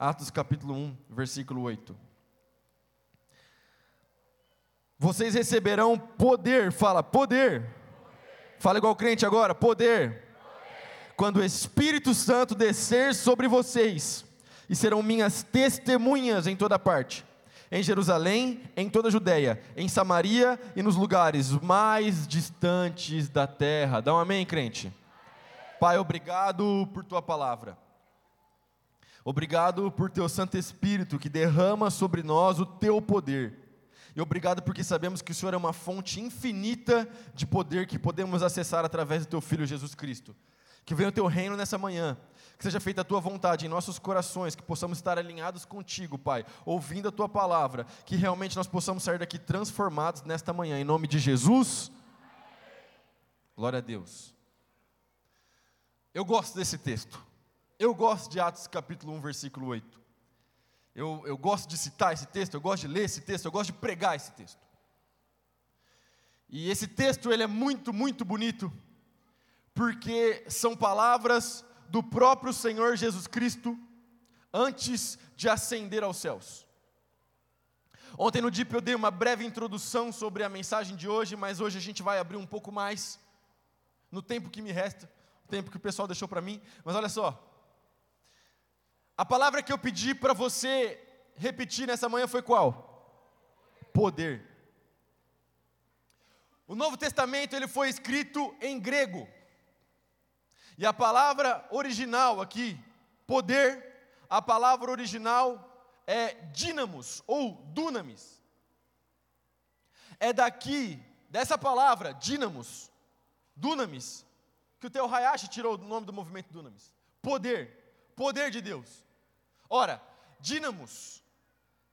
Atos capítulo 1, versículo 8. Vocês receberão poder, fala poder. Fala igual crente agora, poder. Quando o Espírito Santo descer sobre vocês, e serão minhas testemunhas em toda parte em Jerusalém, em toda a Judéia, em Samaria e nos lugares mais distantes da terra. Dá um amém, crente? Pai, obrigado por tua palavra. Obrigado por teu Santo Espírito que derrama sobre nós o teu poder. E obrigado porque sabemos que o Senhor é uma fonte infinita de poder que podemos acessar através do teu Filho Jesus Cristo. Que venha o teu reino nessa manhã que seja feita a tua vontade em nossos corações, que possamos estar alinhados contigo, Pai, ouvindo a tua palavra, que realmente nós possamos sair daqui transformados nesta manhã, em nome de Jesus. Glória a Deus. Eu gosto desse texto. Eu gosto de Atos capítulo 1, versículo 8. Eu, eu gosto de citar esse texto, eu gosto de ler esse texto, eu gosto de pregar esse texto. E esse texto ele é muito, muito bonito, porque são palavras do próprio Senhor Jesus Cristo antes de ascender aos céus. Ontem no DIP eu dei uma breve introdução sobre a mensagem de hoje, mas hoje a gente vai abrir um pouco mais no tempo que me resta, o tempo que o pessoal deixou para mim. Mas olha só, a palavra que eu pedi para você repetir nessa manhã foi qual? Poder. O Novo Testamento ele foi escrito em grego. E a palavra original aqui, poder, a palavra original é dínamos ou dunamis. É daqui, dessa palavra, dínamos, dunamis, que o Teo Hayashi tirou o nome do movimento dunamis. Poder, poder de Deus. Ora, dínamos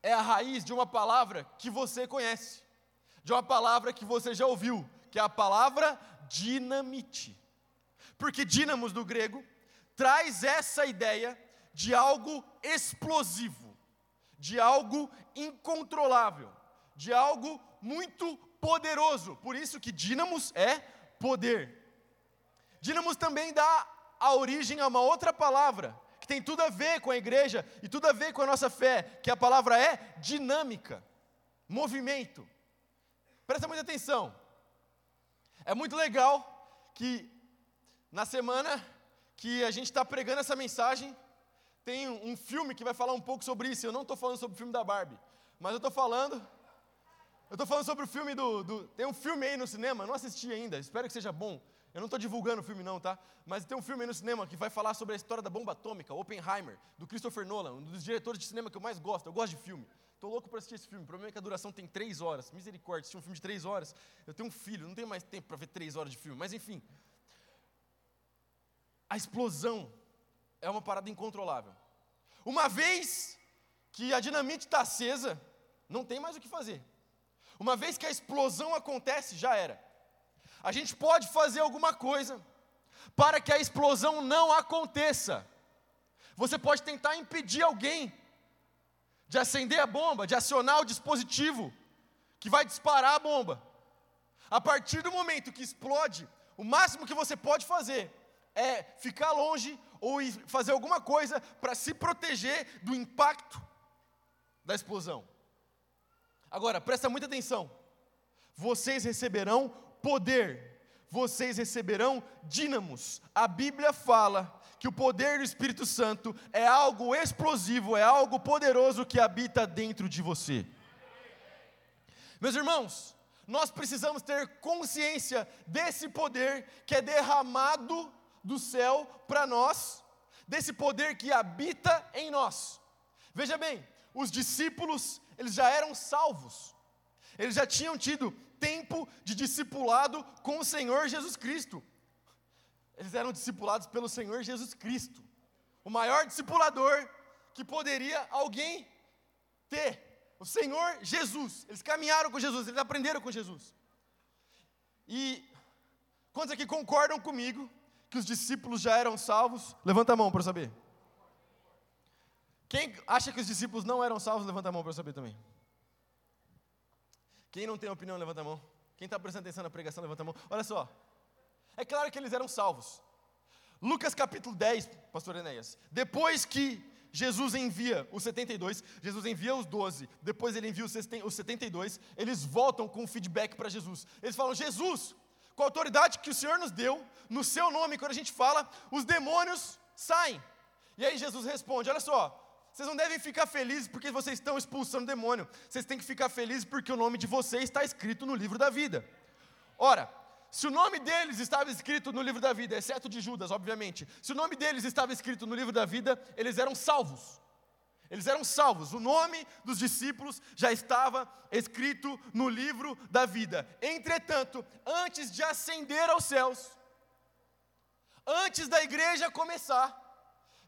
é a raiz de uma palavra que você conhece, de uma palavra que você já ouviu, que é a palavra dinamite. Porque dínamos do grego traz essa ideia de algo explosivo, de algo incontrolável, de algo muito poderoso. Por isso que dínamos é poder. Dínamos também dá a origem a uma outra palavra, que tem tudo a ver com a igreja e tudo a ver com a nossa fé, que a palavra é dinâmica, movimento. Presta muita atenção. É muito legal que na semana que a gente está pregando essa mensagem, tem um filme que vai falar um pouco sobre isso. Eu não estou falando sobre o filme da Barbie, mas eu estou falando. Eu estou falando sobre o filme do, do, Tem um filme aí no cinema, não assisti ainda, espero que seja bom. Eu não estou divulgando o filme, não, tá? Mas tem um filme aí no cinema que vai falar sobre a história da bomba atômica, Oppenheimer, do Christopher Nolan, um dos diretores de cinema que eu mais gosto. Eu gosto de filme. Estou louco para assistir esse filme. O problema é que a duração tem três horas. Misericórdia, assistir um filme de três horas. Eu tenho um filho, não tenho mais tempo para ver três horas de filme. Mas enfim, a explosão é uma parada incontrolável. Uma vez que a dinamite está acesa, não tem mais o que fazer. Uma vez que a explosão acontece, já era. A gente pode fazer alguma coisa para que a explosão não aconteça. Você pode tentar impedir alguém de acender a bomba, de acionar o dispositivo que vai disparar a bomba. A partir do momento que explode, o máximo que você pode fazer é ficar longe ou fazer alguma coisa para se proteger do impacto da explosão. Agora, presta muita atenção. Vocês receberão poder, vocês receberão dínamos. A Bíblia fala que o poder do Espírito Santo é algo explosivo, é algo poderoso que habita dentro de você. Meus irmãos, nós precisamos ter consciência desse poder que é derramado do céu para nós, desse poder que habita em nós. Veja bem, os discípulos, eles já eram salvos, eles já tinham tido tempo de discipulado com o Senhor Jesus Cristo. Eles eram discipulados pelo Senhor Jesus Cristo, o maior discipulador que poderia alguém ter, o Senhor Jesus. Eles caminharam com Jesus, eles aprenderam com Jesus. E quantos aqui concordam comigo que os discípulos já eram salvos? Levanta a mão para saber. Quem acha que os discípulos não eram salvos, levanta a mão para saber também. Quem não tem opinião, levanta a mão. Quem está prestando atenção na pregação, levanta a mão. Olha só. É claro que eles eram salvos. Lucas capítulo 10, pastor Enéas. Depois que Jesus envia os 72, Jesus envia os 12, depois ele envia os 72, eles voltam com feedback para Jesus. Eles falam: Jesus, com a autoridade que o Senhor nos deu, no seu nome, quando a gente fala, os demônios saem. E aí Jesus responde: Olha só, vocês não devem ficar felizes porque vocês estão expulsando demônio, vocês têm que ficar felizes porque o nome de vocês está escrito no livro da vida. Ora, se o nome deles estava escrito no livro da vida, exceto de Judas, obviamente, se o nome deles estava escrito no livro da vida, eles eram salvos. Eles eram salvos. O nome dos discípulos já estava escrito no livro da vida. Entretanto, antes de ascender aos céus, antes da igreja começar,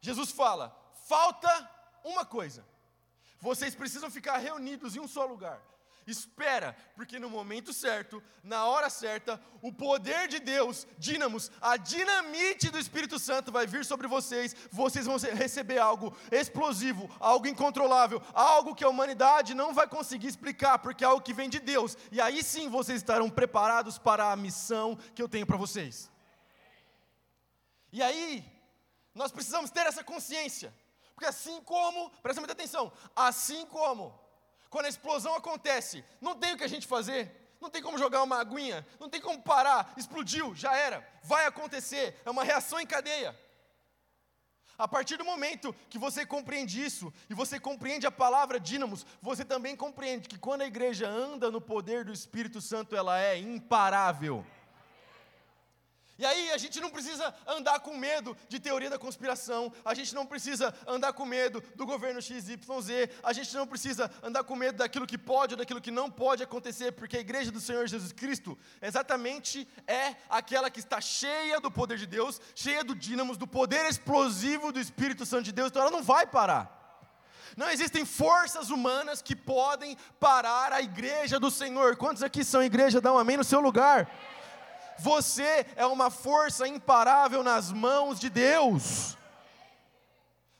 Jesus fala: falta uma coisa. Vocês precisam ficar reunidos em um só lugar. Espera, porque no momento certo, na hora certa, o poder de Deus, dínamos, a dinamite do Espírito Santo vai vir sobre vocês. Vocês vão receber algo explosivo, algo incontrolável, algo que a humanidade não vai conseguir explicar, porque é algo que vem de Deus. E aí sim vocês estarão preparados para a missão que eu tenho para vocês. E aí, nós precisamos ter essa consciência. Porque assim como, presta muita atenção, assim como, quando a explosão acontece, não tem o que a gente fazer, não tem como jogar uma aguinha, não tem como parar, explodiu, já era, vai acontecer, é uma reação em cadeia. A partir do momento que você compreende isso, e você compreende a palavra dínamos, você também compreende que quando a igreja anda no poder do Espírito Santo, ela é imparável. E aí a gente não precisa andar com medo de teoria da conspiração, a gente não precisa andar com medo do governo XYZ, a gente não precisa andar com medo daquilo que pode ou daquilo que não pode acontecer, porque a igreja do Senhor Jesus Cristo exatamente é aquela que está cheia do poder de Deus, cheia do dínamos, do poder explosivo do Espírito Santo de Deus, então ela não vai parar. Não existem forças humanas que podem parar a igreja do Senhor. Quantos aqui são igreja? Dá um amém no seu lugar. Você é uma força imparável nas mãos de Deus.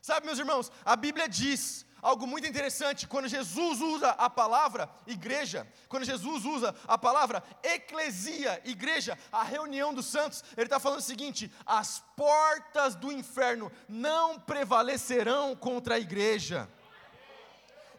Sabe, meus irmãos, a Bíblia diz algo muito interessante quando Jesus usa a palavra igreja, quando Jesus usa a palavra eclesia, igreja, a reunião dos santos, ele está falando o seguinte: as portas do inferno não prevalecerão contra a igreja.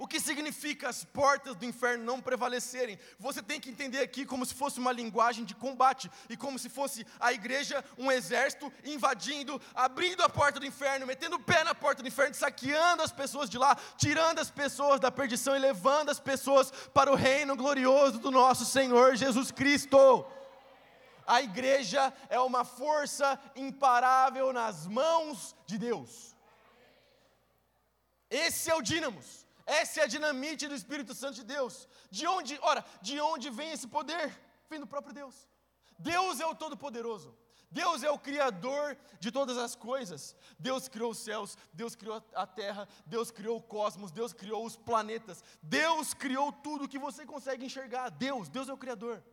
O que significa as portas do inferno não prevalecerem? Você tem que entender aqui como se fosse uma linguagem de combate e como se fosse a igreja um exército invadindo, abrindo a porta do inferno, metendo o pé na porta do inferno, saqueando as pessoas de lá, tirando as pessoas da perdição e levando as pessoas para o reino glorioso do nosso Senhor Jesus Cristo. A igreja é uma força imparável nas mãos de Deus. Esse é o dínamos. Essa é a dinamite do Espírito Santo de Deus. De onde, ora, de onde vem esse poder? Vem do próprio Deus. Deus é o Todo-Poderoso. Deus é o Criador de todas as coisas. Deus criou os céus, Deus criou a terra, Deus criou o cosmos, Deus criou os planetas. Deus criou tudo que você consegue enxergar. Deus, Deus é o Criador.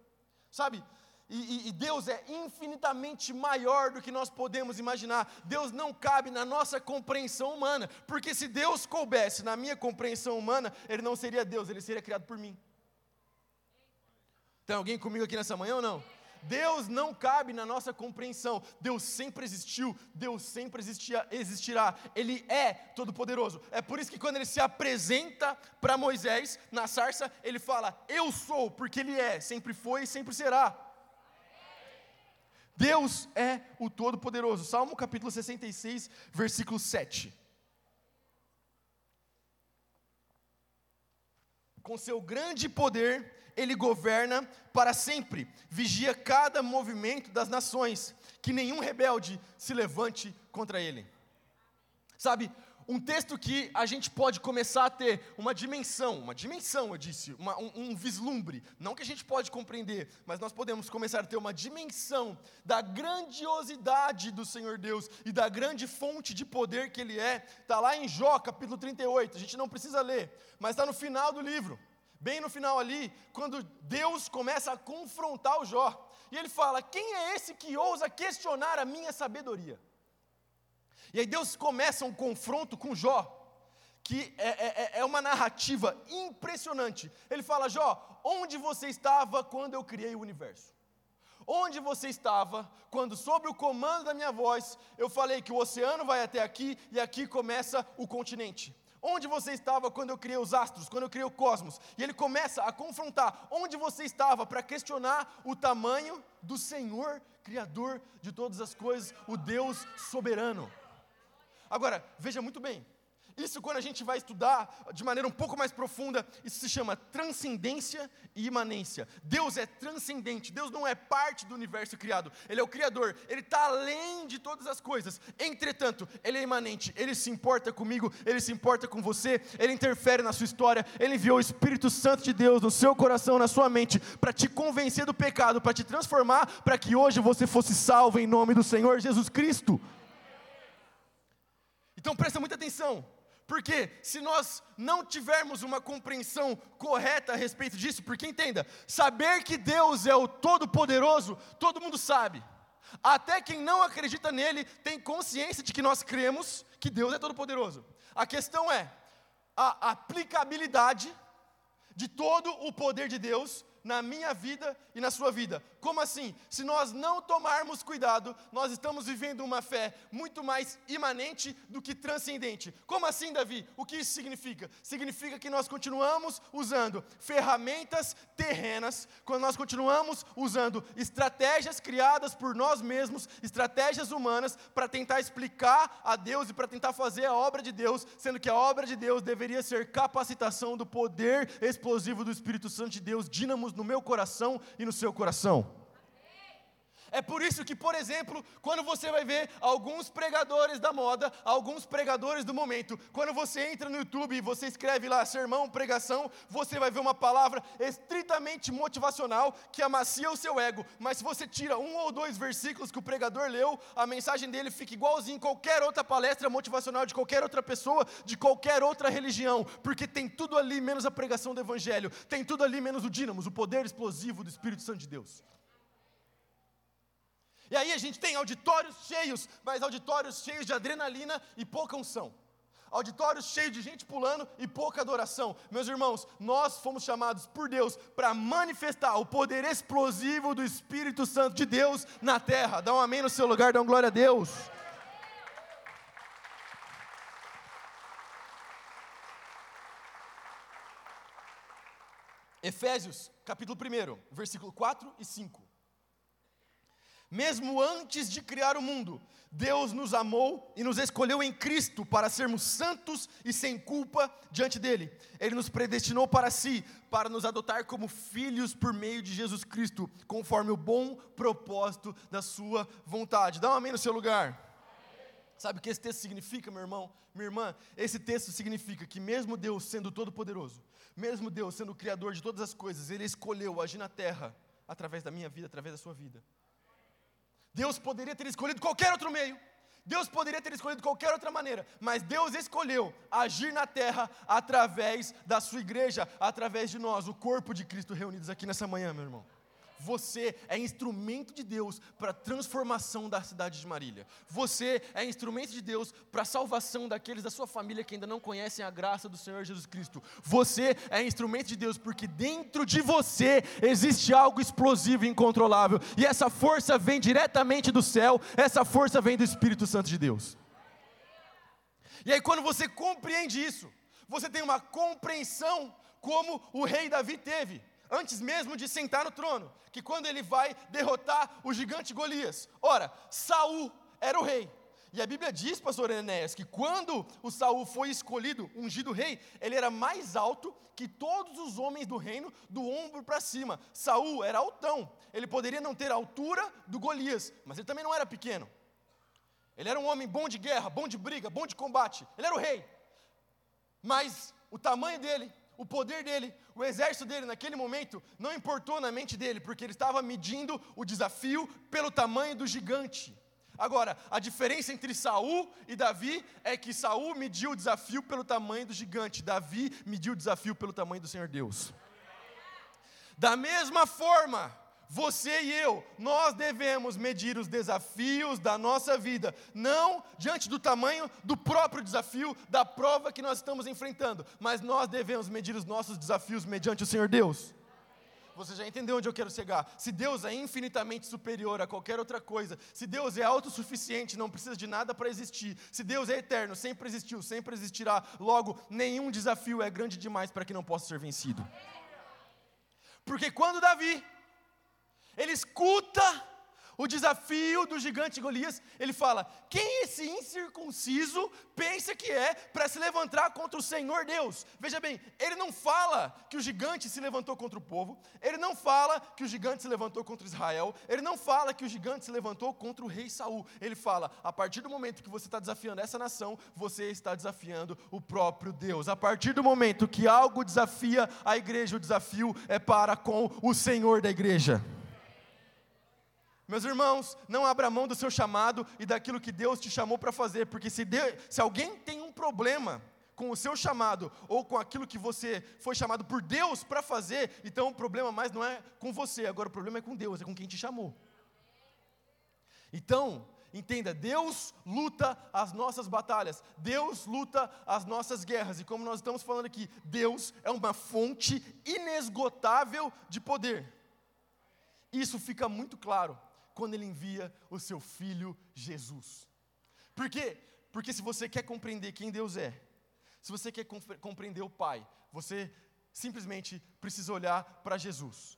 Sabe, e, e, Deus é infinitamente maior do que nós podemos imaginar. Deus não cabe na nossa compreensão humana, porque se Deus coubesse na minha compreensão humana, Ele não seria Deus, Ele seria criado por mim. Tem alguém comigo aqui nessa manhã ou não? Deus não cabe na nossa compreensão. Deus sempre existiu, Deus sempre existia, existirá. Ele é todo-poderoso. É por isso que quando ele se apresenta para Moisés na sarça, ele fala: Eu sou, porque ele é, sempre foi e sempre será. Deus é o Todo-Poderoso. Salmo capítulo 66, versículo 7. Com seu grande poder, ele governa para sempre, vigia cada movimento das nações, que nenhum rebelde se levante contra ele. Sabe, um texto que a gente pode começar a ter uma dimensão, uma dimensão, eu disse, uma, um, um, vislumbre, não que a gente pode compreender, mas nós podemos começar a ter uma dimensão da grandiosidade do Senhor Deus e da grande fonte de poder que Ele é, está lá em Jó, capítulo 38, a gente não precisa ler, mas está no final do livro, bem no final ali, quando Deus começa a confrontar o Jó, e ele fala: Quem é esse que ousa questionar a minha sabedoria? E aí Deus começa um confronto com Jó, que é, é, é, é uma narrativa impressionante. Ele fala: Jó, onde você estava quando eu criei o universo? Onde você estava quando, sob o comando da minha voz, eu falei que o oceano vai até aqui e aqui começa o continente? Onde você estava quando eu criei os astros, quando eu criei o cosmos? E ele começa a confrontar onde você estava para questionar o tamanho do Senhor, Criador de todas as coisas, o Deus soberano. Agora, veja muito bem, isso, quando a gente vai estudar de maneira um pouco mais profunda, isso se chama transcendência e imanência. Deus é transcendente, Deus não é parte do universo criado, Ele é o Criador, Ele está além de todas as coisas. Entretanto, Ele é imanente, Ele se importa comigo, Ele se importa com você, Ele interfere na sua história, Ele enviou o Espírito Santo de Deus no seu coração, na sua mente, para te convencer do pecado, para te transformar, para que hoje você fosse salvo em nome do Senhor Jesus Cristo. Então presta muita atenção. Porque se nós não tivermos uma compreensão correta a respeito disso, porque entenda, saber que Deus é o Todo-Poderoso, todo mundo sabe. Até quem não acredita nele tem consciência de que nós cremos que Deus é todo-poderoso. A questão é a aplicabilidade de todo o poder de Deus na minha vida e na sua vida. Como assim? Se nós não tomarmos cuidado, nós estamos vivendo uma fé muito mais imanente do que transcendente. Como assim, Davi? O que isso significa? Significa que nós continuamos usando ferramentas terrenas, quando nós continuamos usando estratégias criadas por nós mesmos, estratégias humanas, para tentar explicar a Deus e para tentar fazer a obra de Deus, sendo que a obra de Deus deveria ser capacitação do poder explosivo do Espírito Santo de Deus, no meu coração e no seu coração. É por isso que, por exemplo, quando você vai ver alguns pregadores da moda, alguns pregadores do momento, quando você entra no YouTube e você escreve lá sermão, pregação, você vai ver uma palavra estritamente motivacional que amacia o seu ego, mas se você tira um ou dois versículos que o pregador leu, a mensagem dele fica igualzinho em qualquer outra palestra motivacional de qualquer outra pessoa, de qualquer outra religião, porque tem tudo ali menos a pregação do evangelho, tem tudo ali menos o dínamos, o poder explosivo do Espírito Santo de Deus. E aí a gente tem auditórios cheios, mas auditórios cheios de adrenalina e pouca unção. Auditórios cheios de gente pulando e pouca adoração. Meus irmãos, nós fomos chamados por Deus para manifestar o poder explosivo do Espírito Santo de Deus na terra. Dá um amém no seu lugar, dá um glória a Deus. Efésios, capítulo 1, versículo 4 e 5. Mesmo antes de criar o mundo, Deus nos amou e nos escolheu em Cristo para sermos santos e sem culpa diante dele. Ele nos predestinou para si, para nos adotar como filhos por meio de Jesus Cristo, conforme o bom propósito da sua vontade. Dá um amém no seu lugar. Sabe o que esse texto significa, meu irmão, minha irmã? Esse texto significa que, mesmo Deus sendo todo-poderoso, mesmo Deus sendo o Criador de todas as coisas, Ele escolheu agir na terra através da minha vida, através da sua vida. Deus poderia ter escolhido qualquer outro meio. Deus poderia ter escolhido qualquer outra maneira, mas Deus escolheu agir na terra através da sua igreja, através de nós, o corpo de Cristo reunidos aqui nessa manhã, meu irmão. Você é instrumento de Deus para a transformação da cidade de Marília. Você é instrumento de Deus para a salvação daqueles da sua família que ainda não conhecem a graça do Senhor Jesus Cristo. Você é instrumento de Deus porque dentro de você existe algo explosivo e incontrolável. E essa força vem diretamente do céu, essa força vem do Espírito Santo de Deus. E aí, quando você compreende isso, você tem uma compreensão como o rei Davi teve antes mesmo de sentar no trono, que quando ele vai derrotar o gigante Golias. Ora, Saul era o rei. E a Bíblia diz, pastor Enéas, que quando o Saul foi escolhido, ungido rei, ele era mais alto que todos os homens do reino, do ombro para cima. Saul era altão. Ele poderia não ter a altura do Golias, mas ele também não era pequeno. Ele era um homem bom de guerra, bom de briga, bom de combate. Ele era o rei. Mas o tamanho dele o poder dele, o exército dele naquele momento não importou na mente dele, porque ele estava medindo o desafio pelo tamanho do gigante. Agora, a diferença entre Saul e Davi é que Saul mediu o desafio pelo tamanho do gigante, Davi mediu o desafio pelo tamanho do Senhor Deus. Da mesma forma, você e eu, nós devemos medir os desafios da nossa vida, não diante do tamanho do próprio desafio, da prova que nós estamos enfrentando, mas nós devemos medir os nossos desafios mediante o Senhor Deus. você já entendeu onde eu quero chegar. Se Deus é infinitamente superior a qualquer outra coisa, se Deus é autossuficiente, não precisa de nada para existir, se Deus é eterno, sempre existiu, sempre existirá, logo, nenhum desafio é grande demais para que não possa ser vencido. Porque quando Davi, ele escuta o desafio do gigante Golias, ele fala: quem esse incircunciso pensa que é para se levantar contra o Senhor Deus? Veja bem, ele não fala que o gigante se levantou contra o povo, ele não fala que o gigante se levantou contra Israel, ele não fala que o gigante se levantou contra o rei Saul. Ele fala: a partir do momento que você está desafiando essa nação, você está desafiando o próprio Deus. A partir do momento que algo desafia a igreja, o desafio é para com o Senhor da igreja. Meus irmãos, não abra mão do seu chamado e daquilo que Deus te chamou para fazer, porque se, de, se alguém tem um problema com o seu chamado ou com aquilo que você foi chamado por Deus para fazer, então o problema mais não é com você, agora o problema é com Deus, é com quem te chamou. Então, entenda, Deus luta as nossas batalhas, Deus luta as nossas guerras, e como nós estamos falando aqui, Deus é uma fonte inesgotável de poder. Isso fica muito claro quando ele envia o seu filho Jesus. Por quê? Porque se você quer compreender quem Deus é, se você quer compreender o Pai, você simplesmente precisa olhar para Jesus.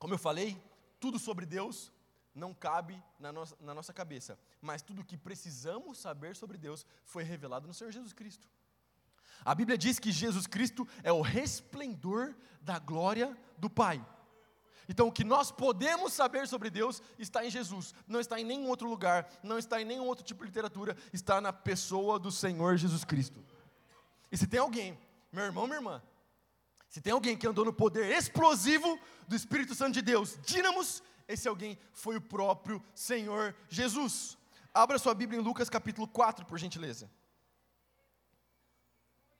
Como eu falei, tudo sobre Deus não cabe na nossa, na nossa cabeça, mas tudo que precisamos saber sobre Deus foi revelado no Senhor Jesus Cristo. A Bíblia diz que Jesus Cristo é o resplendor da glória do Pai. Então, o que nós podemos saber sobre Deus está em Jesus, não está em nenhum outro lugar, não está em nenhum outro tipo de literatura, está na pessoa do Senhor Jesus Cristo. E se tem alguém, meu irmão, minha irmã, se tem alguém que andou no poder explosivo do Espírito Santo de Deus, dínamos, esse alguém foi o próprio Senhor Jesus. Abra sua Bíblia em Lucas capítulo 4, por gentileza.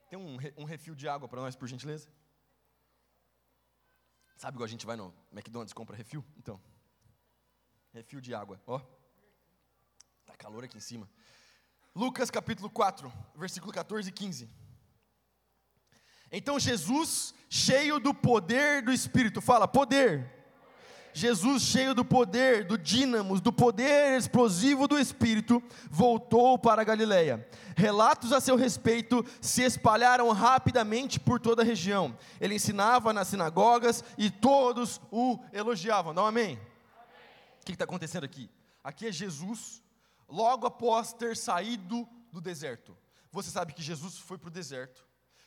Tem um, um refil de água para nós, por gentileza? Sabe igual a gente vai no McDonald's compra refil? Então, refil de água, ó. Tá calor aqui em cima. Lucas capítulo 4, versículo 14 e 15. Então Jesus, cheio do poder do Espírito, fala: poder Jesus, cheio do poder, do dínamos, do poder explosivo do Espírito, voltou para a Galiléia. Relatos a seu respeito se espalharam rapidamente por toda a região. Ele ensinava nas sinagogas e todos o elogiavam. Dá um amém? amém. O que está acontecendo aqui? Aqui é Jesus, logo após ter saído do deserto. Você sabe que Jesus foi para o deserto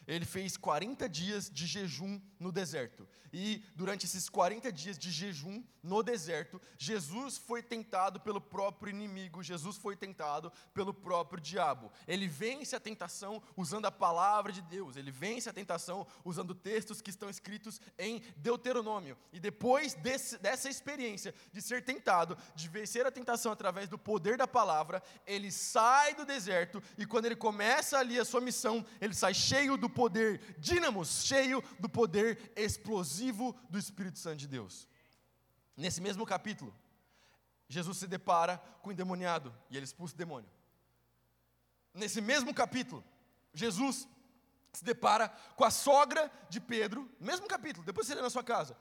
ele fez 40 dias de jejum no deserto. E durante esses 40 dias de jejum no deserto, Jesus foi tentado pelo próprio inimigo, Jesus foi tentado pelo próprio diabo. Ele vence a tentação usando a palavra de Deus, ele vence a tentação usando textos que estão escritos em Deuteronômio. E depois desse, dessa experiência de ser tentado, de vencer a tentação através do poder da palavra, ele sai do deserto e quando ele começa ali a sua missão, ele sai cheio do poder dínamos, cheio do poder explosivo do Espírito Santo de Deus. Nesse mesmo capítulo, Jesus se depara com o endemoniado e ele expulsa o demônio. Nesse mesmo capítulo, Jesus se depara com a sogra de Pedro, mesmo capítulo, depois você lê na sua casa.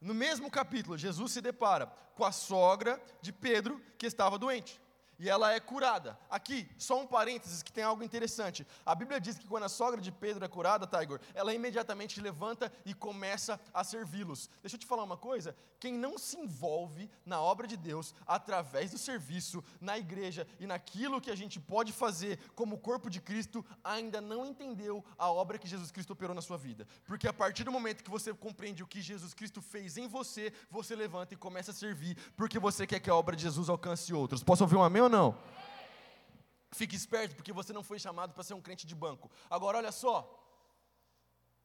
No mesmo capítulo, Jesus se depara com a sogra de Pedro que estava doente e ela é curada. Aqui, só um parênteses que tem algo interessante. A Bíblia diz que quando a sogra de Pedro é curada, Tiger, ela imediatamente levanta e começa a servi-los. Deixa eu te falar uma coisa: quem não se envolve na obra de Deus através do serviço, na igreja e naquilo que a gente pode fazer como corpo de Cristo, ainda não entendeu a obra que Jesus Cristo operou na sua vida. Porque a partir do momento que você compreende o que Jesus Cristo fez em você, você levanta e começa a servir, porque você quer que a obra de Jesus alcance outros. Posso ouvir um amém ou não? Fique esperto, porque você não foi chamado para ser um crente de banco. Agora, olha só.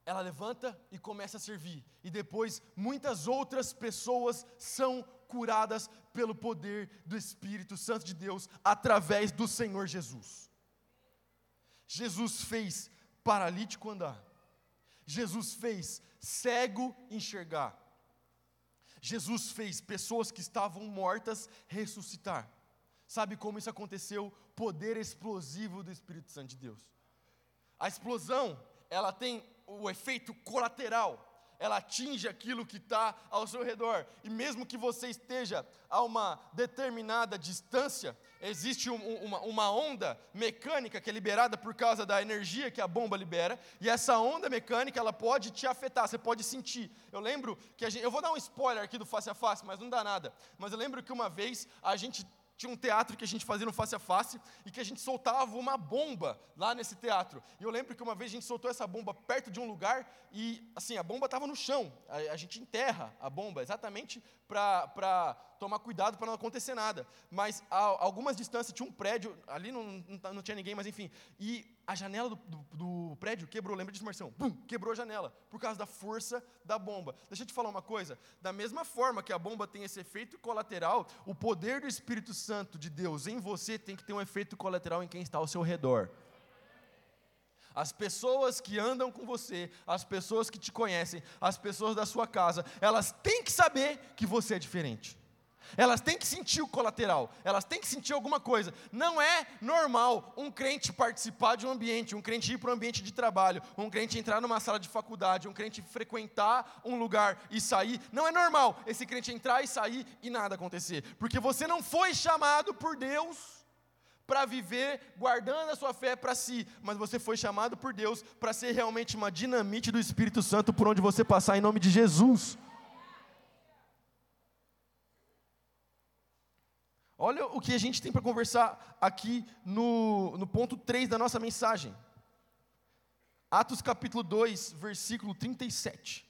Ela levanta e começa a servir. E depois, muitas outras pessoas são curadas pelo poder do Espírito Santo de Deus, através do Senhor Jesus. Jesus fez paralítico andar. Jesus fez cego enxergar. Jesus fez pessoas que estavam mortas ressuscitar. Sabe como isso aconteceu? Poder explosivo do Espírito Santo de Deus. A explosão, ela tem o efeito colateral. ela atinge aquilo que está ao seu redor. E mesmo que você esteja a uma determinada distância, existe um, uma, uma, onda mecânica que é liberada por causa da energia que a bomba libera, e essa onda mecânica ela pode te afetar, você pode sentir. Eu lembro que a gente, eu vou dar um spoiler aqui do face a face, mas não dá nada. Mas eu lembro que uma vez a gente tinha um teatro que a gente fazia no face a face e que a gente soltava uma bomba lá nesse teatro. E eu lembro que uma vez a gente soltou essa bomba perto de um lugar e, assim, a bomba estava no chão. A, a, gente enterra a bomba exatamente para tomar cuidado para não acontecer nada. Mas a, algumas distâncias tinha um prédio, ali não, não, não tinha ninguém, mas enfim. E a janela do, do, do, prédio quebrou, lembra disso, Marção? Bum, quebrou a janela, por causa da força da bomba. Deixa eu te falar uma coisa: da mesma forma que a bomba tem esse efeito colateral, o poder do Espírito Santo de Deus em você tem que ter um efeito colateral em quem está ao seu redor. As pessoas que andam com você, as pessoas que te conhecem, as pessoas da sua casa, elas têm que saber que você é diferente. Elas têm que sentir o colateral, elas têm que sentir alguma coisa. Não é normal um crente participar de um ambiente, um crente ir para um ambiente de trabalho, um crente entrar numa sala de faculdade, um crente frequentar um lugar e sair. Não é normal esse crente entrar e sair e nada acontecer, porque você não foi chamado por Deus para viver guardando a sua fé para si, mas você foi chamado por Deus para ser realmente uma dinamite do Espírito Santo por onde você passar em nome de Jesus. Olha o que a gente tem para conversar aqui no, no ponto 3 da nossa mensagem. Atos capítulo 2, versículo 37.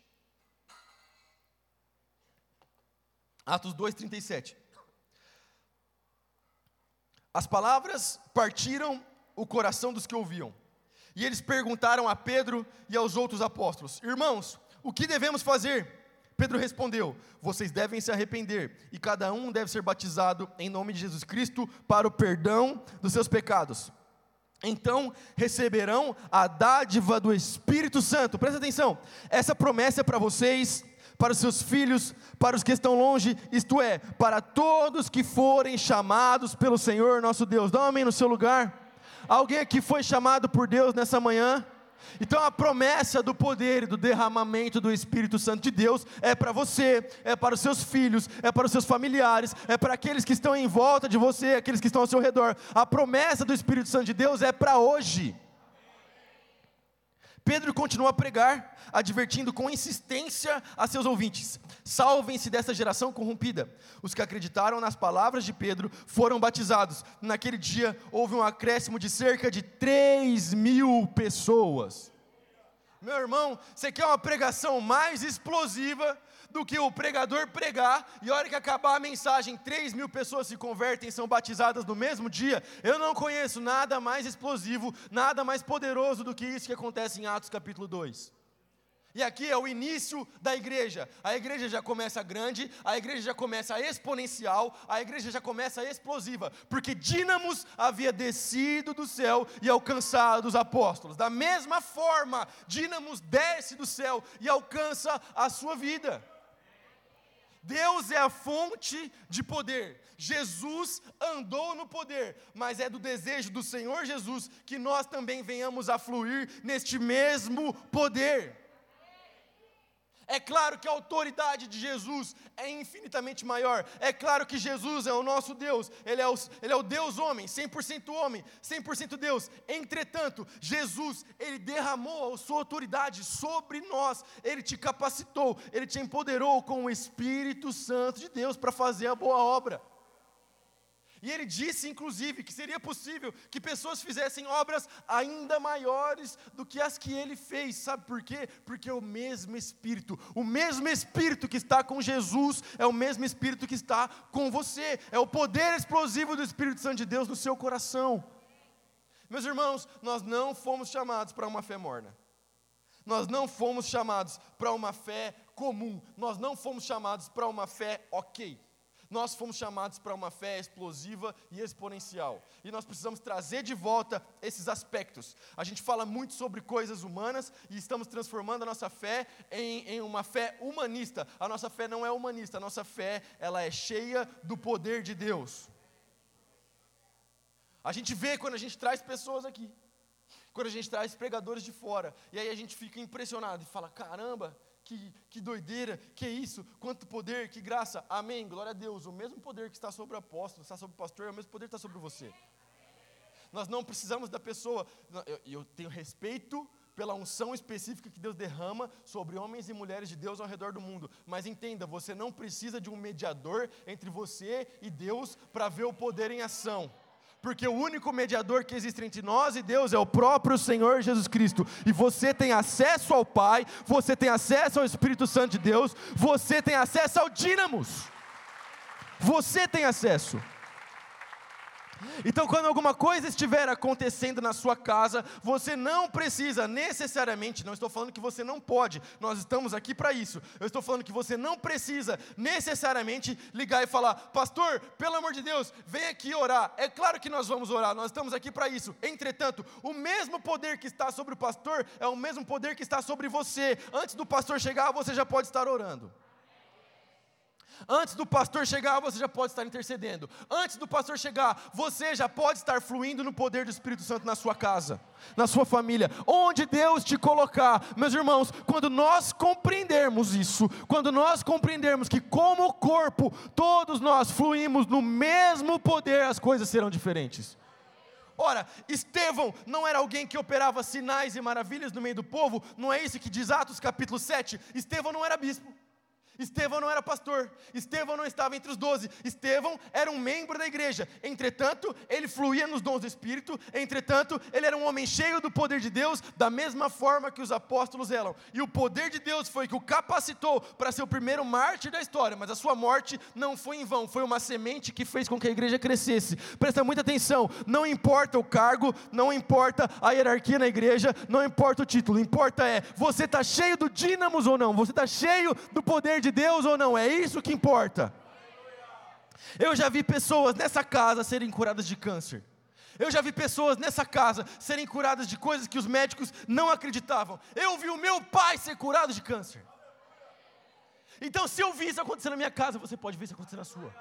Atos 2, 37. As palavras partiram o coração dos que ouviam. E eles perguntaram a Pedro e aos outros apóstolos: Irmãos, o que devemos fazer? Pedro respondeu: Vocês devem se arrepender, e cada um deve ser batizado em nome de Jesus Cristo para o perdão dos seus pecados. Então receberão a dádiva do Espírito Santo. Presta atenção, essa promessa é para vocês, para os seus filhos, para os que estão longe, isto é, para todos que forem chamados pelo Senhor nosso Deus. Dá um amém no seu lugar. Alguém aqui foi chamado por Deus nessa manhã? Então a promessa do poder e do derramamento do Espírito Santo de Deus é para você, é para os seus filhos, é para os seus familiares, é para aqueles que estão em volta de você, aqueles que estão ao seu redor. A promessa do Espírito Santo de Deus é para hoje. Pedro continua a pregar, advertindo com insistência a seus ouvintes: salvem-se dessa geração corrompida. Os que acreditaram nas palavras de Pedro foram batizados. Naquele dia houve um acréscimo de cerca de 3 mil pessoas. Meu irmão, você quer uma pregação mais explosiva do que o pregador pregar, e a hora que acabar a mensagem, 3 mil pessoas se convertem e são batizadas no mesmo dia. Eu não conheço nada mais explosivo, nada mais poderoso do que isso que acontece em Atos capítulo 2. E aqui é o início da igreja. A igreja já começa grande, a igreja já começa exponencial, a igreja já começa explosiva, porque Dínamos havia descido do céu e alcançado os apóstolos. Da mesma forma, Dínamos desce do céu e alcança a sua vida. Deus é a fonte de poder. Jesus andou no poder, mas é do desejo do Senhor Jesus que nós também venhamos a fluir neste mesmo poder. É claro que a autoridade de Jesus é infinitamente maior. É claro que Jesus é o nosso Deus. Ele é o, ele é o Deus homem, 100% homem, 100% Deus. Entretanto, Jesus, ele derramou a sua autoridade sobre nós. Ele te capacitou, ele te empoderou com o Espírito Santo de Deus para fazer a boa obra. E ele disse, inclusive, que seria possível que pessoas fizessem obras ainda maiores do que as que ele fez. Sabe por quê? Porque o mesmo Espírito, o mesmo Espírito que está com Jesus, é o mesmo Espírito que está com você. É o poder explosivo do Espírito Santo de Deus no seu coração. Meus irmãos, nós não fomos chamados para uma fé morna. Nós não fomos chamados para uma fé comum. Nós não fomos chamados para uma fé ok. Nós fomos chamados para uma fé explosiva e exponencial. E nós precisamos trazer de volta esses aspectos. A gente fala muito sobre coisas humanas e estamos transformando a nossa fé em, em uma fé humanista. A nossa fé não é humanista, a nossa fé ela é cheia do poder de Deus. A gente vê quando a gente traz pessoas aqui, quando a gente traz pregadores de fora, e aí a gente fica impressionado e fala: caramba, que, que doideira, que isso, quanto poder, que graça. Amém, glória a Deus. O mesmo poder que está sobre o apóstolo, está sobre o pastor, é o mesmo poder que está sobre você. Nós não precisamos da pessoa, eu, eu tenho respeito pela unção específica que Deus derrama sobre homens e mulheres de Deus ao redor do mundo. Mas entenda, você não precisa de um mediador entre você e Deus para ver o poder em ação. Porque o único mediador que existe entre nós e Deus é o próprio Senhor Jesus Cristo. E você tem acesso ao Pai, você tem acesso ao Espírito Santo de Deus, você tem acesso ao dínamos. Você tem acesso. Então, quando alguma coisa estiver acontecendo na sua casa, você não precisa necessariamente, não estou falando que você não pode, nós estamos aqui para isso. Eu estou falando que você não precisa necessariamente ligar e falar, pastor, pelo amor de Deus, vem aqui orar. É claro que nós vamos orar, nós estamos aqui para isso. Entretanto, o mesmo poder que está sobre o pastor é o mesmo poder que está sobre você. Antes do pastor chegar, você já pode estar orando. Antes do pastor chegar, você já pode estar intercedendo. Antes do pastor chegar, você já pode estar fluindo no poder do Espírito Santo na sua casa, na sua família, onde Deus te colocar. Meus irmãos, quando nós compreendermos isso, quando nós compreendermos que, como corpo, todos nós fluímos no mesmo poder, as coisas serão diferentes. Ora, Estevão não era alguém que operava sinais e maravilhas no meio do povo, não é isso que diz Atos capítulo 7? Estevão não era bispo. Estevão não era pastor, Estevão não estava entre os doze, Estevão era um membro da igreja, entretanto, ele fluía nos dons do Espírito, entretanto, ele era um homem cheio do poder de Deus, da mesma forma que os apóstolos eram, e o poder de Deus foi que o capacitou para ser o primeiro mártir da história, mas a sua morte não foi em vão, foi uma semente que fez com que a igreja crescesse. Presta muita atenção, não importa o cargo, não importa a hierarquia na igreja, não importa o título, importa é, você está cheio do dínamos ou não, você está cheio do poder de de Deus ou não, é isso que importa. Eu já vi pessoas nessa casa serem curadas de câncer. Eu já vi pessoas nessa casa serem curadas de coisas que os médicos não acreditavam. Eu vi o meu pai ser curado de câncer. Então, se eu vi isso acontecer na minha casa, você pode ver isso acontecer na sua.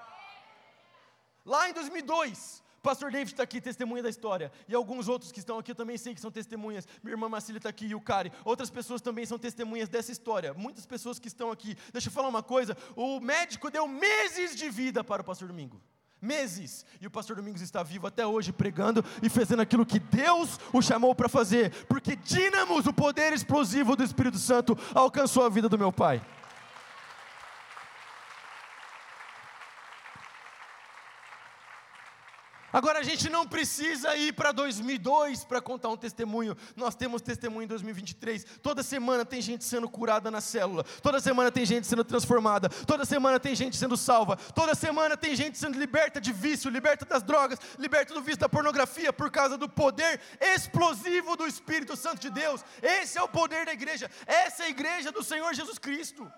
Lá em 2002, Pastor David está aqui, testemunha da história. E alguns outros que estão aqui eu também sei que são testemunhas. Minha irmã Marcília está aqui e o Cari. Outras pessoas também são testemunhas dessa história. Muitas pessoas que estão aqui. Deixa eu falar uma coisa: o médico deu meses de vida para o Pastor Domingo. Meses. E o Pastor Domingos está vivo até hoje pregando e fazendo aquilo que Deus o chamou para fazer. Porque dínamos, o poder explosivo do Espírito Santo, alcançou a vida do meu pai. Agora a gente não precisa ir para 2002 para contar um testemunho. Nós temos testemunho em 2023. Toda semana tem gente sendo curada na célula. Toda semana tem gente sendo transformada. Toda semana tem gente sendo salva. Toda semana tem gente sendo liberta de vício, liberta das drogas, liberta do vício da pornografia por causa do poder explosivo do Espírito Santo de Deus. Esse é o poder da igreja. Essa é a igreja do Senhor Jesus Cristo.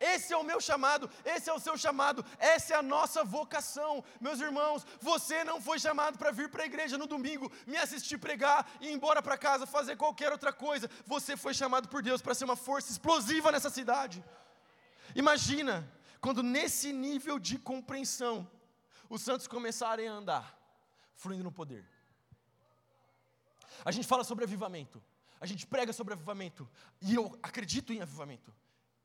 Esse é o meu chamado, esse é o seu chamado, essa é a nossa vocação. Meus irmãos, você não foi chamado para vir para a igreja no domingo, me assistir pregar e ir embora para casa, fazer qualquer outra coisa. Você foi chamado por Deus para ser uma força explosiva nessa cidade. Imagina quando nesse nível de compreensão os santos começarem a andar, fluindo no poder. A gente fala sobre avivamento, a gente prega sobre avivamento, e eu acredito em avivamento.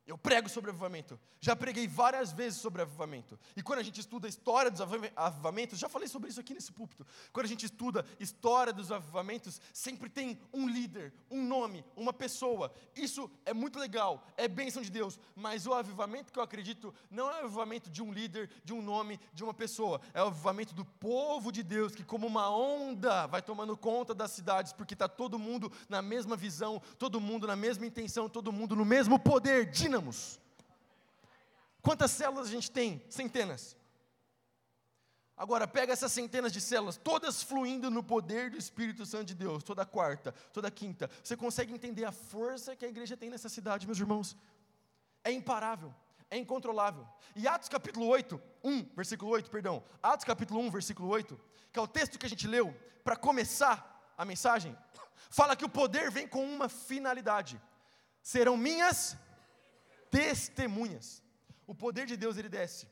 Eu prego sobre avivamento. Já preguei várias vezes sobre avivamento. E quando a gente estuda a história dos avivamentos, já falei sobre isso aqui nesse púlpito. Quando a gente estuda história dos avivamentos, sempre tem um líder, um nome, uma pessoa. Isso é muito legal, é bênção de Deus. Mas o avivamento que eu acredito não é o avivamento de um líder, de um nome, de uma pessoa. É o avivamento do povo de Deus, que como uma onda vai tomando conta das cidades, porque está todo mundo na mesma visão, todo mundo na mesma intenção, todo mundo no mesmo poder. De dínamos. Quantas células a gente tem? Centenas. Agora, pega essas centenas de células, todas fluindo no poder do Espírito Santo de Deus, toda quarta, toda quinta. Você consegue entender a força que a igreja tem nessa cidade, meus irmãos? É imparável, é incontrolável. E Atos capítulo 8, 1, versículo 8, perdão. Atos capítulo 1, versículo 8, que é o texto que a gente leu para começar a mensagem, fala que o poder vem com uma finalidade. Serão minhas testemunhas. O poder de Deus ele desce,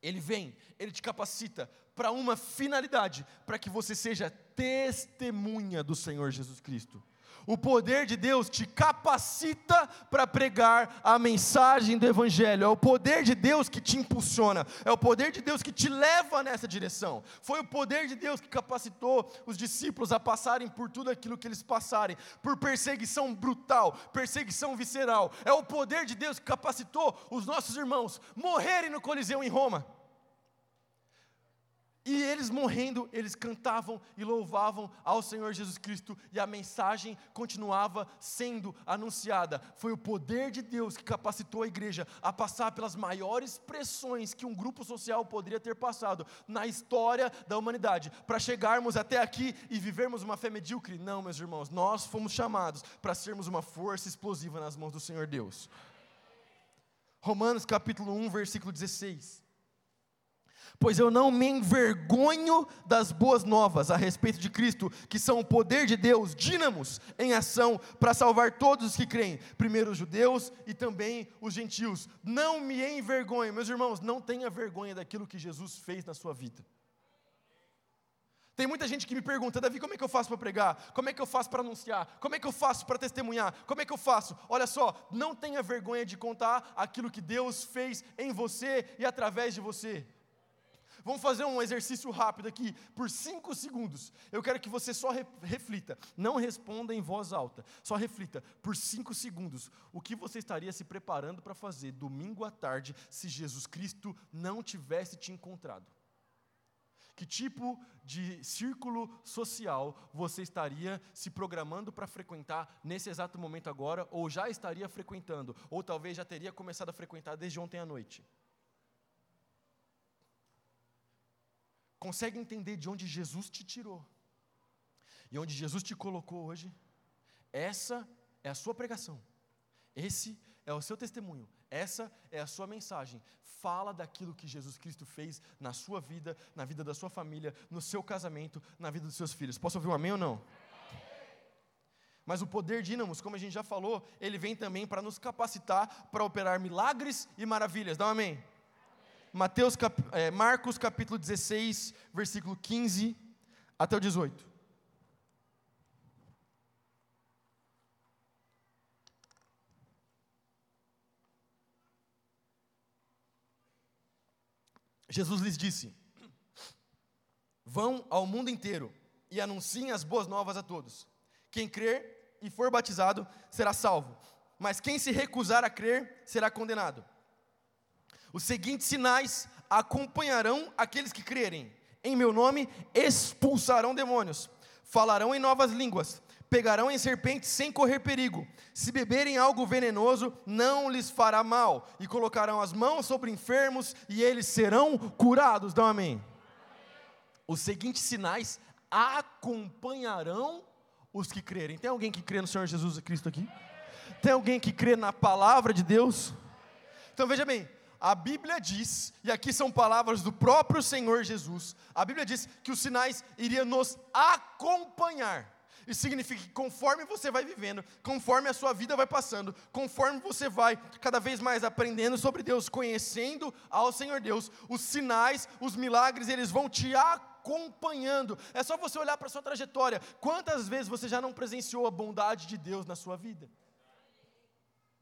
ele vem, ele te capacita para uma finalidade, para que você seja testemunha do Senhor Jesus Cristo. O poder de Deus te capacita para pregar a mensagem do Evangelho. É o poder de Deus que te impulsiona. É o poder de Deus que te leva nessa direção. Foi o poder de Deus que capacitou os discípulos a passarem por tudo aquilo que eles passarem, por perseguição brutal, perseguição visceral. É o poder de Deus que capacitou os nossos irmãos morrerem no Coliseu em Roma. E eles morrendo, eles cantavam e louvavam ao Senhor Jesus Cristo, e a mensagem continuava sendo anunciada. Foi o poder de Deus que capacitou a igreja a passar pelas maiores pressões que um grupo social poderia ter passado na história da humanidade, para chegarmos até aqui e vivermos uma fé medíocre. Não, meus irmãos, nós fomos chamados para sermos uma força explosiva nas mãos do Senhor Deus. Romanos capítulo 1, versículo 16 pois eu não me envergonho das boas novas a respeito de Cristo, que são o poder de Deus, dínamos em ação para salvar todos os que creem, primeiro os judeus e também os gentios. Não me envergonho, meus irmãos, não tenha vergonha daquilo que Jesus fez na sua vida. Tem muita gente que me pergunta, Davi, como é que eu faço para pregar? Como é que eu faço para anunciar? Como é que eu faço para testemunhar? Como é que eu faço? Olha só, não tenha vergonha de contar aquilo que Deus fez em você e através de você. Vamos fazer um exercício rápido aqui, por cinco segundos. Eu quero que você só reflita, não responda em voz alta, só reflita por cinco segundos o que você estaria se preparando para fazer domingo à tarde se Jesus Cristo não tivesse te encontrado. Que tipo de círculo social você estaria se programando para frequentar nesse exato momento agora, ou já estaria frequentando, ou talvez já teria começado a frequentar desde ontem à noite? Consegue entender de onde Jesus te tirou e onde Jesus te colocou hoje, essa é a sua pregação, esse é o seu testemunho, essa é a sua mensagem. Fala daquilo que Jesus Cristo fez na sua vida, na vida da sua família, no seu casamento, na vida dos seus filhos. Posso ouvir um amém ou não? Mas o poder dínamos, como a gente já falou, ele vem também para nos capacitar para operar milagres e maravilhas. Dá um amém. Mateus, cap, é, Marcos capítulo 16, versículo 15 até o 18. Jesus lhes disse: Vão ao mundo inteiro e anunciem as boas novas a todos. Quem crer e for batizado será salvo, mas quem se recusar a crer será condenado. Os seguintes sinais acompanharão aqueles que crerem. Em meu nome expulsarão demônios, falarão em novas línguas, pegarão em serpentes sem correr perigo. Se beberem algo venenoso, não lhes fará mal, e colocarão as mãos sobre enfermos e eles serão curados. Dá um amém. Os seguintes sinais acompanharão os que crerem. Tem alguém que crê no Senhor Jesus Cristo aqui? Tem alguém que crê na palavra de Deus? Então veja bem, a Bíblia diz, e aqui são palavras do próprio Senhor Jesus, a Bíblia diz que os sinais iriam nos acompanhar. Isso significa que conforme você vai vivendo, conforme a sua vida vai passando, conforme você vai cada vez mais aprendendo sobre Deus, conhecendo ao Senhor Deus, os sinais, os milagres, eles vão te acompanhando. É só você olhar para a sua trajetória. Quantas vezes você já não presenciou a bondade de Deus na sua vida?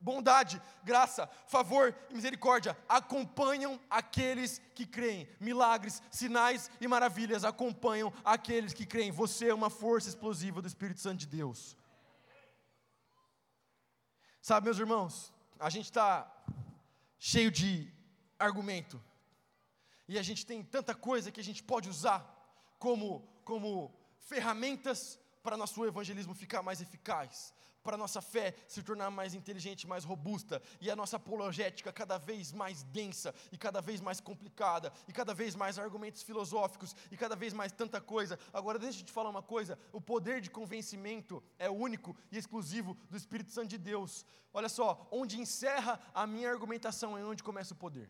Bondade, graça, favor e misericórdia acompanham aqueles que creem. Milagres, sinais e maravilhas acompanham aqueles que creem. Você é uma força explosiva do Espírito Santo de Deus. Sabe, meus irmãos, a gente está cheio de argumento. E a gente tem tanta coisa que a gente pode usar como, como ferramentas para nosso evangelismo ficar mais eficaz para a nossa fé se tornar mais inteligente, mais robusta, e a nossa apologética cada vez mais densa, e cada vez mais complicada, e cada vez mais argumentos filosóficos, e cada vez mais tanta coisa. Agora, deixa eu te falar uma coisa: o poder de convencimento é único e exclusivo do Espírito Santo de Deus. Olha só, onde encerra a minha argumentação é onde começa o poder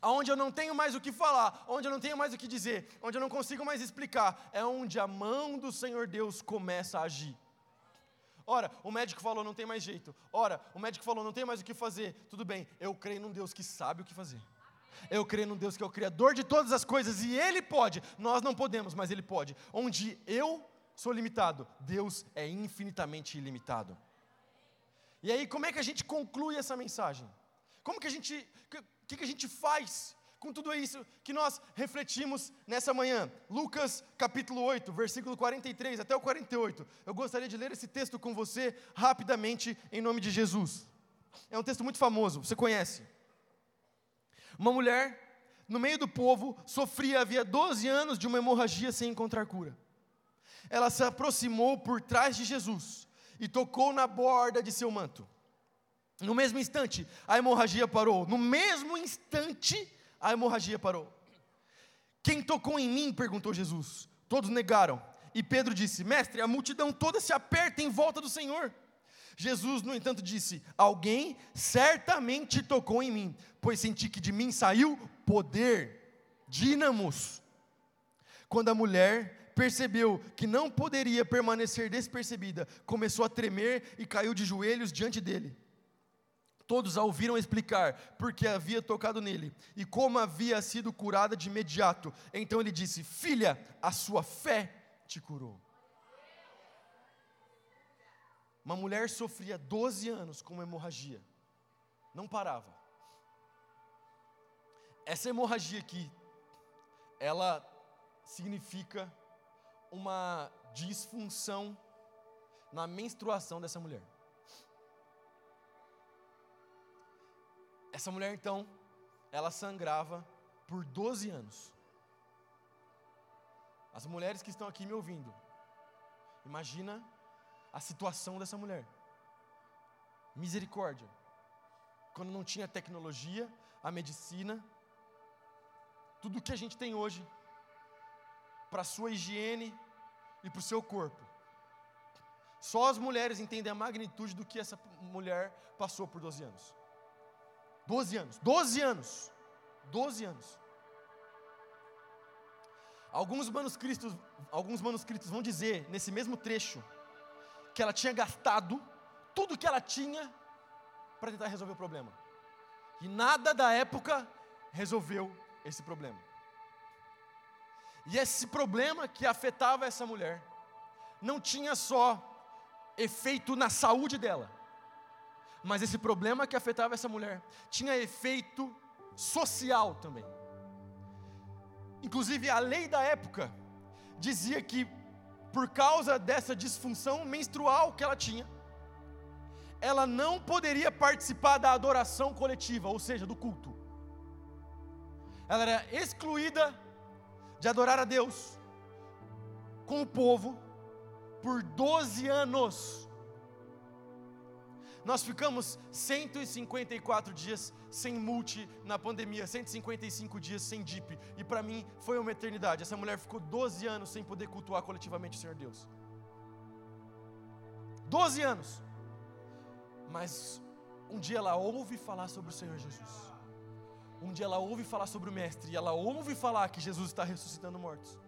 aonde eu não tenho mais o que falar, onde eu não tenho mais o que dizer, onde eu não consigo mais explicar, é onde a mão do Senhor Deus começa a agir. Ora, o médico falou, não tem mais jeito. Ora, o médico falou, não tem mais o que fazer. Tudo bem, eu creio num Deus que sabe o que fazer. Eu creio num Deus que é o Criador de todas as coisas e Ele pode. Nós não podemos, mas Ele pode. Onde eu sou limitado, Deus é infinitamente ilimitado. E aí, como é que a gente conclui essa mensagem? Como que a gente, o que, que a gente faz com tudo isso que nós refletimos nessa manhã? Lucas capítulo 8, versículo 43 até o 48. Eu gostaria de ler esse texto com você rapidamente, em nome de Jesus. É um texto muito famoso, você conhece. Uma mulher, no meio do povo, sofria havia 12 anos de uma hemorragia sem encontrar cura. Ela se aproximou por trás de Jesus e tocou na borda de seu manto. No mesmo instante, a hemorragia parou. No mesmo instante, a hemorragia parou. Quem tocou em mim? perguntou Jesus. Todos negaram. E Pedro disse: Mestre, a multidão toda se aperta em volta do Senhor. Jesus, no entanto, disse: Alguém certamente tocou em mim, pois senti que de mim saiu poder, dínamos. Quando a mulher percebeu que não poderia permanecer despercebida, começou a tremer e caiu de joelhos diante dele. Todos a ouviram explicar porque havia tocado nele e como havia sido curada de imediato. Então ele disse: Filha, a sua fé te curou. Uma mulher sofria 12 anos com uma hemorragia, não parava. Essa hemorragia aqui, ela significa uma disfunção na menstruação dessa mulher. Essa mulher então, ela sangrava por 12 anos. As mulheres que estão aqui me ouvindo, imagina a situação dessa mulher. Misericórdia. Quando não tinha tecnologia, a medicina, tudo que a gente tem hoje para a sua higiene e para o seu corpo. Só as mulheres entendem a magnitude do que essa mulher passou por 12 anos. 12 anos, 12 anos, 12 anos. Alguns manuscritos, alguns manuscritos vão dizer nesse mesmo trecho que ela tinha gastado tudo que ela tinha para tentar resolver o problema. E nada da época resolveu esse problema. E esse problema que afetava essa mulher não tinha só efeito na saúde dela, mas esse problema que afetava essa mulher tinha efeito social também. Inclusive, a lei da época dizia que, por causa dessa disfunção menstrual que ela tinha, ela não poderia participar da adoração coletiva, ou seja, do culto. Ela era excluída de adorar a Deus com o povo por 12 anos. Nós ficamos 154 dias sem multi na pandemia, 155 dias sem DIP, e para mim foi uma eternidade. Essa mulher ficou 12 anos sem poder cultuar coletivamente o Senhor Deus. 12 anos. Mas um dia ela ouve falar sobre o Senhor Jesus. Um dia ela ouve falar sobre o Mestre, e ela ouve falar que Jesus está ressuscitando mortos.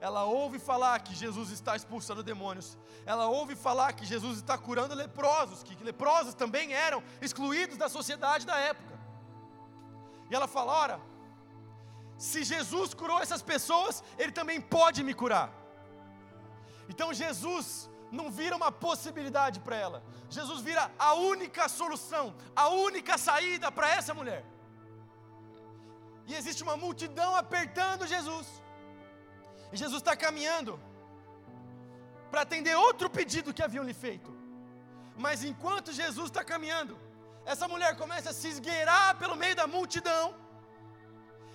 Ela ouve falar que Jesus está expulsando demônios. Ela ouve falar que Jesus está curando leprosos, que leprosos também eram excluídos da sociedade da época. E ela fala: ora, se Jesus curou essas pessoas, Ele também pode me curar. Então Jesus não vira uma possibilidade para ela, Jesus vira a única solução, a única saída para essa mulher e existe uma multidão apertando Jesus. E Jesus está caminhando para atender outro pedido que haviam lhe feito. Mas enquanto Jesus está caminhando, essa mulher começa a se esgueirar pelo meio da multidão,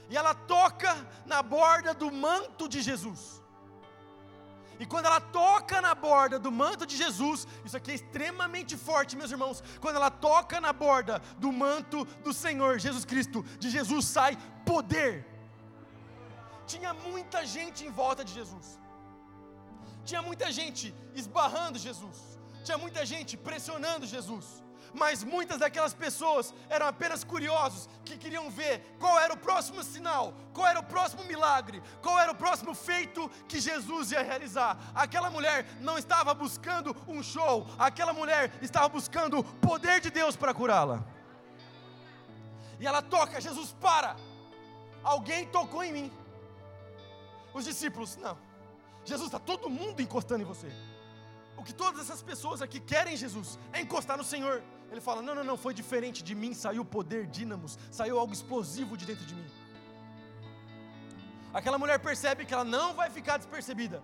e ela toca na borda do manto de Jesus. E quando ela toca na borda do manto de Jesus, isso aqui é extremamente forte, meus irmãos. Quando ela toca na borda do manto do Senhor Jesus Cristo, de Jesus sai poder. Tinha muita gente em volta de Jesus. Tinha muita gente esbarrando Jesus. Tinha muita gente pressionando Jesus mas muitas daquelas pessoas eram apenas curiosos que queriam ver qual era o próximo sinal, qual era o próximo milagre, qual era o próximo feito que Jesus ia realizar. Aquela mulher não estava buscando um show, aquela mulher estava buscando o poder de Deus para curá-la. E ela toca, Jesus para. alguém tocou em mim. Os discípulos, não. Jesus está todo mundo encostando em você. O que todas essas pessoas aqui querem, Jesus, é encostar no Senhor. Ele fala: não, não, não, foi diferente de mim, saiu poder, dínamos, saiu algo explosivo de dentro de mim. Aquela mulher percebe que ela não vai ficar despercebida.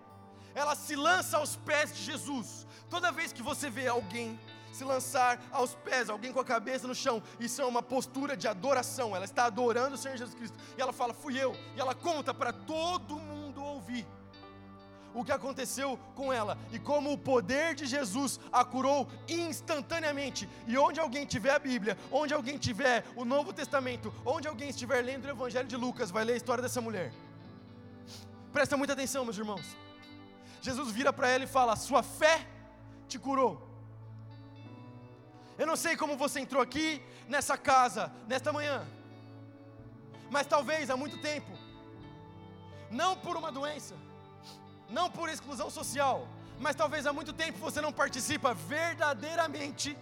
Ela se lança aos pés de Jesus. Toda vez que você vê alguém se lançar aos pés, alguém com a cabeça no chão, isso é uma postura de adoração. Ela está adorando o Senhor Jesus Cristo. E ela fala: Fui eu. E ela conta para todo mundo o que aconteceu com ela e como o poder de Jesus a curou instantaneamente. E onde alguém tiver a Bíblia, onde alguém tiver o Novo Testamento, onde alguém estiver lendo o Evangelho de Lucas, vai ler a história dessa mulher. Presta muita atenção, meus irmãos. Jesus vira para ela e fala: Sua fé te curou. Eu não sei como você entrou aqui nessa casa, nesta manhã, mas talvez há muito tempo, não por uma doença, não por exclusão social, mas talvez há muito tempo você não participa verdadeiramente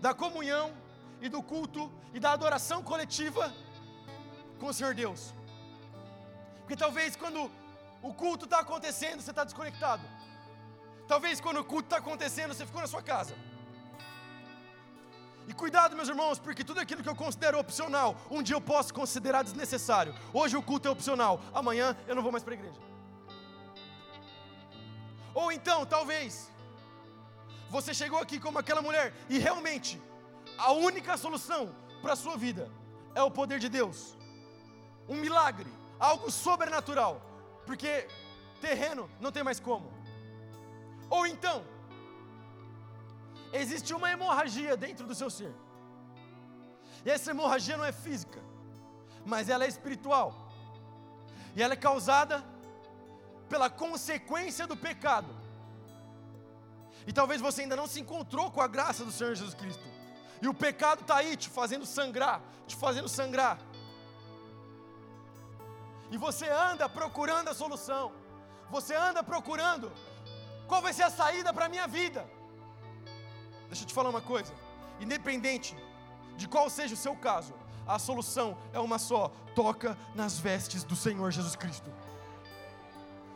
da comunhão e do culto e da adoração coletiva com o Senhor Deus. Porque talvez quando o culto está acontecendo, você está desconectado. Talvez quando o culto está acontecendo, você ficou na sua casa. E cuidado, meus irmãos, porque tudo aquilo que eu considero opcional, um dia eu posso considerar desnecessário. Hoje o culto é opcional, amanhã eu não vou mais para a igreja. Ou então, talvez, você chegou aqui como aquela mulher e realmente a única solução para a sua vida é o poder de Deus. Um milagre, algo sobrenatural, porque terreno não tem mais como. Ou então, existe uma hemorragia dentro do seu ser. E essa hemorragia não é física, mas ela é espiritual. E ela é causada pela consequência do pecado. E talvez você ainda não se encontrou com a graça do Senhor Jesus Cristo. E o pecado está aí te fazendo sangrar, te fazendo sangrar. E você anda procurando a solução. Você anda procurando qual vai ser a saída para a minha vida. Deixa eu te falar uma coisa. Independente de qual seja o seu caso, a solução é uma só: toca nas vestes do Senhor Jesus Cristo.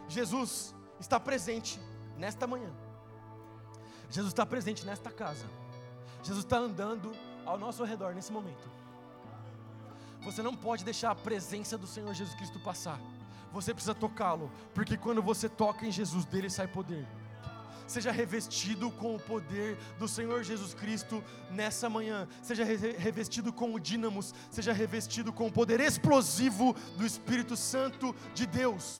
Jesus está presente nesta manhã. Jesus está presente nesta casa. Jesus está andando ao nosso redor nesse momento. Você não pode deixar a presença do Senhor Jesus Cristo passar. Você precisa tocá-lo, porque quando você toca em Jesus, dele sai poder. Seja revestido com o poder do Senhor Jesus Cristo nessa manhã. Seja revestido com o dínamos, seja revestido com o poder explosivo do Espírito Santo de Deus.